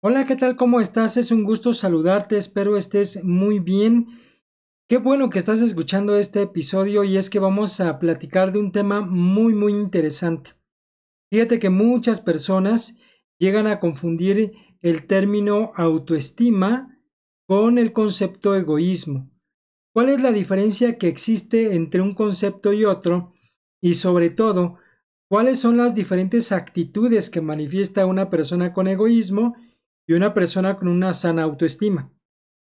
Hola, ¿qué tal? ¿Cómo estás? Es un gusto saludarte, espero estés muy bien. Qué bueno que estás escuchando este episodio y es que vamos a platicar de un tema muy, muy interesante. Fíjate que muchas personas llegan a confundir el término autoestima con el concepto egoísmo. ¿Cuál es la diferencia que existe entre un concepto y otro? Y sobre todo, ¿cuáles son las diferentes actitudes que manifiesta una persona con egoísmo y una persona con una sana autoestima.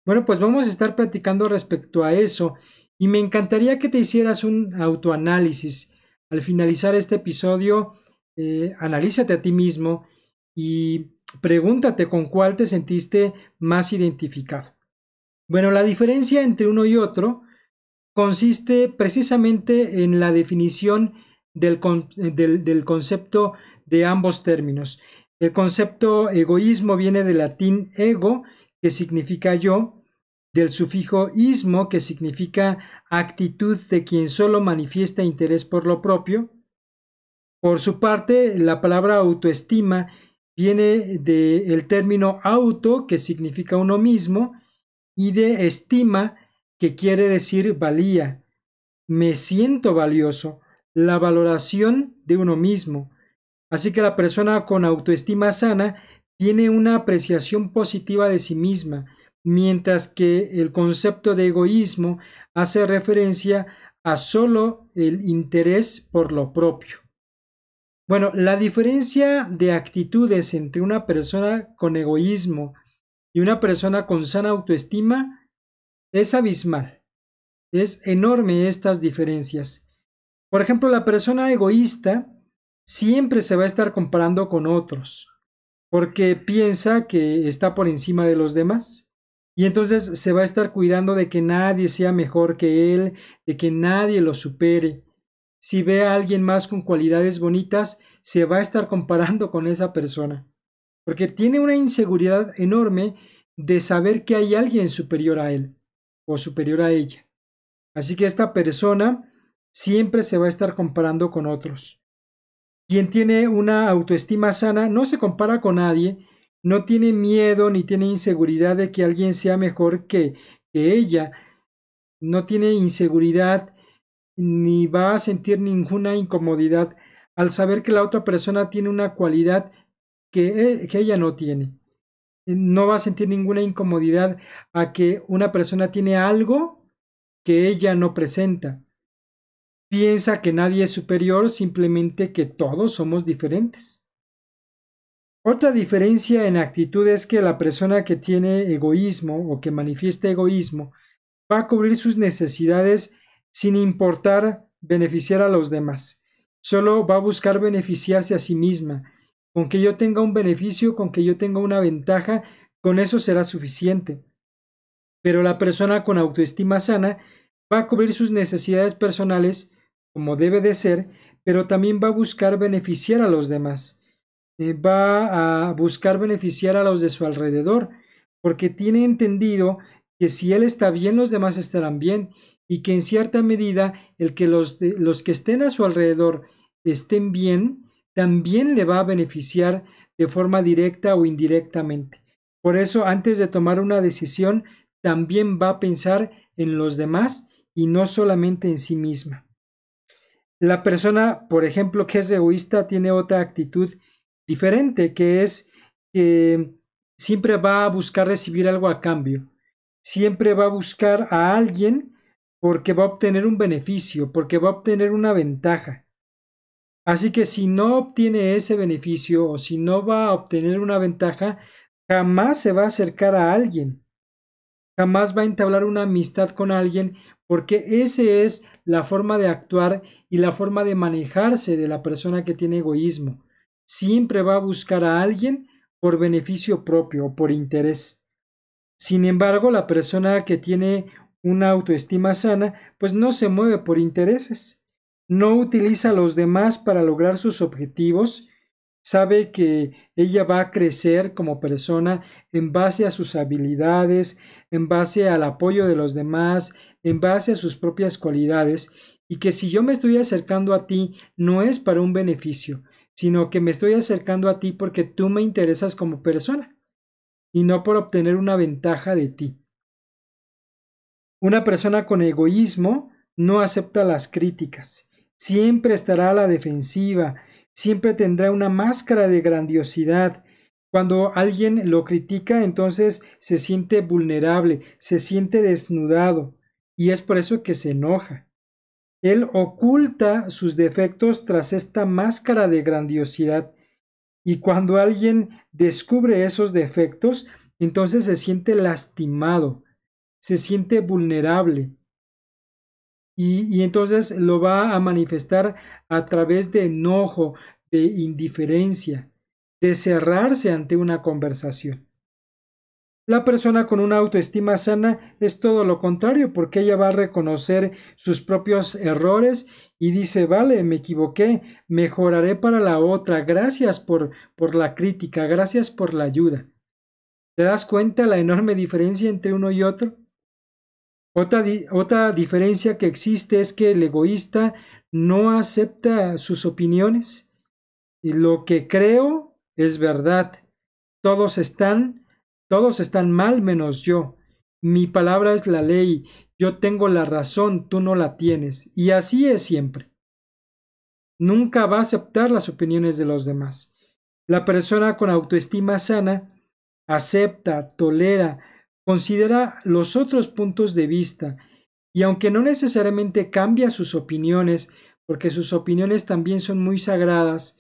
Bueno, pues vamos a estar platicando respecto a eso y me encantaría que te hicieras un autoanálisis. Al finalizar este episodio, eh, analízate a ti mismo y pregúntate con cuál te sentiste más identificado. Bueno, la diferencia entre uno y otro consiste precisamente en la definición del, del concepto de ambos términos. El concepto egoísmo viene del latín ego, que significa yo, del sufijo ismo, que significa actitud de quien solo manifiesta interés por lo propio. Por su parte, la palabra autoestima viene del término auto, que significa uno mismo, y de estima, que quiere decir valía. Me siento valioso, la valoración de uno mismo. Así que la persona con autoestima sana tiene una apreciación positiva de sí misma, mientras que el concepto de egoísmo hace referencia a solo el interés por lo propio. Bueno, la diferencia de actitudes entre una persona con egoísmo y una persona con sana autoestima es abismal. Es enorme estas diferencias. Por ejemplo, la persona egoísta siempre se va a estar comparando con otros, porque piensa que está por encima de los demás. Y entonces se va a estar cuidando de que nadie sea mejor que él, de que nadie lo supere. Si ve a alguien más con cualidades bonitas, se va a estar comparando con esa persona, porque tiene una inseguridad enorme de saber que hay alguien superior a él o superior a ella. Así que esta persona siempre se va a estar comparando con otros. Quien tiene una autoestima sana no se compara con nadie, no tiene miedo ni tiene inseguridad de que alguien sea mejor que, ella, no tiene inseguridad ni va a sentir ninguna incomodidad al saber que la otra persona tiene una cualidad que, e, que ella no tiene. No va a sentir ninguna incomodidad a que una persona tiene algo que ella no presenta piensa que nadie es superior, simplemente que todos somos diferentes. Otra diferencia en actitud es que la persona que tiene egoísmo o que manifiesta egoísmo va a cubrir sus necesidades sin importar beneficiar a los demás. Solo va a buscar beneficiarse a sí misma. Con que yo tenga un beneficio, con que yo tenga una ventaja, con eso será suficiente. Pero la persona con autoestima sana va a cubrir sus necesidades personales como debe de ser, pero también va a buscar beneficiar a los demás. Eh, va a buscar beneficiar a los de su alrededor, porque tiene entendido que si él está bien, los demás estarán bien, y que en cierta medida el que los, los que estén a su alrededor estén bien, también le va a beneficiar de forma directa o indirectamente. Por eso, antes de tomar una decisión, también va a pensar en los demás y no solamente en sí misma. La persona, por ejemplo, que es egoísta, tiene otra actitud diferente, que es que siempre va a buscar recibir algo a cambio. Siempre va a buscar a alguien porque va a obtener un beneficio, porque va a obtener una ventaja. Así que si no obtiene ese beneficio o si no va a obtener una ventaja, jamás se va a acercar a alguien. Jamás va a entablar una amistad con alguien porque ese es la forma de actuar y la forma de manejarse de la persona que tiene egoísmo. Siempre va a buscar a alguien por beneficio propio o por interés. Sin embargo, la persona que tiene una autoestima sana, pues no se mueve por intereses, no utiliza a los demás para lograr sus objetivos, sabe que ella va a crecer como persona en base a sus habilidades, en base al apoyo de los demás, en base a sus propias cualidades, y que si yo me estoy acercando a ti no es para un beneficio, sino que me estoy acercando a ti porque tú me interesas como persona. y no por obtener una ventaja de ti. Una persona con egoísmo no acepta las críticas, siempre estará a la defensiva, siempre tendrá una máscara de grandiosidad. Cuando alguien lo critica, entonces se siente vulnerable, se siente desnudado, y es por eso que se enoja. Él oculta sus defectos tras esta máscara de grandiosidad, y cuando alguien descubre esos defectos, entonces se siente lastimado, se siente vulnerable, y, entonces lo va a manifestar a través de enojo, de indiferencia, de cerrarse ante una conversación. La persona con una autoestima sana es todo lo contrario, porque ella va a reconocer sus propios errores y dice, vale, me equivoqué, mejoraré para la otra, gracias por, por la crítica, gracias por la ayuda. ¿Te das cuenta la enorme diferencia entre uno y otro? Otra, diferencia que existe es que el egoísta no acepta sus opiniones. Y lo que creo es verdad. Todos están, todos están mal menos yo. Mi palabra es la ley. Yo tengo la razón, tú no la tienes. Y así es siempre. Nunca va a aceptar las opiniones de los demás. La persona con autoestima sana acepta, tolera, considera los otros puntos de vista y aunque no necesariamente cambia sus opiniones, porque sus opiniones también son muy sagradas,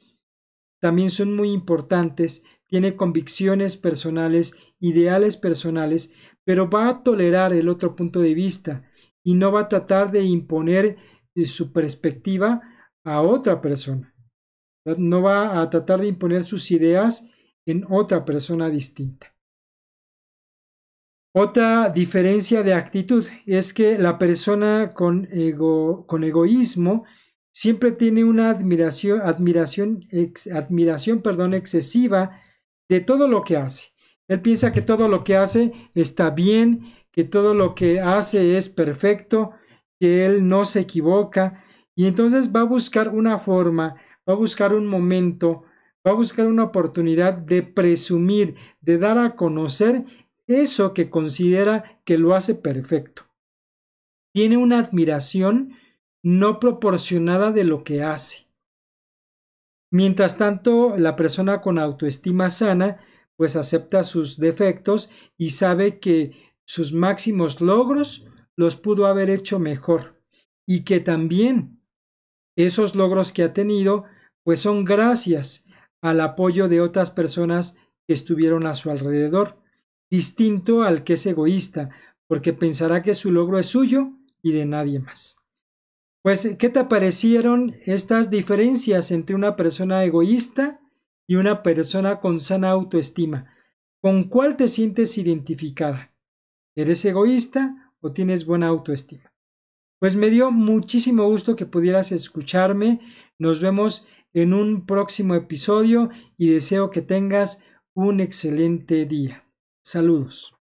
también son muy importantes, tiene convicciones personales, ideales personales, pero va a tolerar el otro punto de vista y no va a tratar de imponer eh, su perspectiva a otra persona. No va a tratar de imponer sus ideas en otra persona distinta. Otra diferencia de actitud es que la persona con, ego, con egoísmo siempre tiene una admiración, admiración, admiración perdón, excesiva de todo lo que hace. Él piensa que todo lo que hace está bien, que todo lo que hace es perfecto, que él no se equivoca, y entonces va a buscar una forma, va a buscar un momento, va a buscar una oportunidad de presumir, de dar a conocer eso que considera que lo hace perfecto. Tiene una admiración no proporcionada de lo que hace. Mientras tanto, la persona con autoestima sana pues acepta sus defectos y sabe que sus máximos logros los pudo haber hecho mejor y que también esos logros que ha tenido pues son gracias al apoyo de otras personas que estuvieron a su alrededor distinto al que es egoísta, porque pensará que su logro es suyo y de nadie más. Pues, ¿qué te parecieron estas diferencias entre una persona egoísta y una persona con sana autoestima? ¿Con cuál te sientes identificada? ¿Eres egoísta o tienes buena autoestima? Pues me dio muchísimo gusto que pudieras escucharme. Nos vemos en un próximo episodio y deseo que tengas un excelente día. Saludos.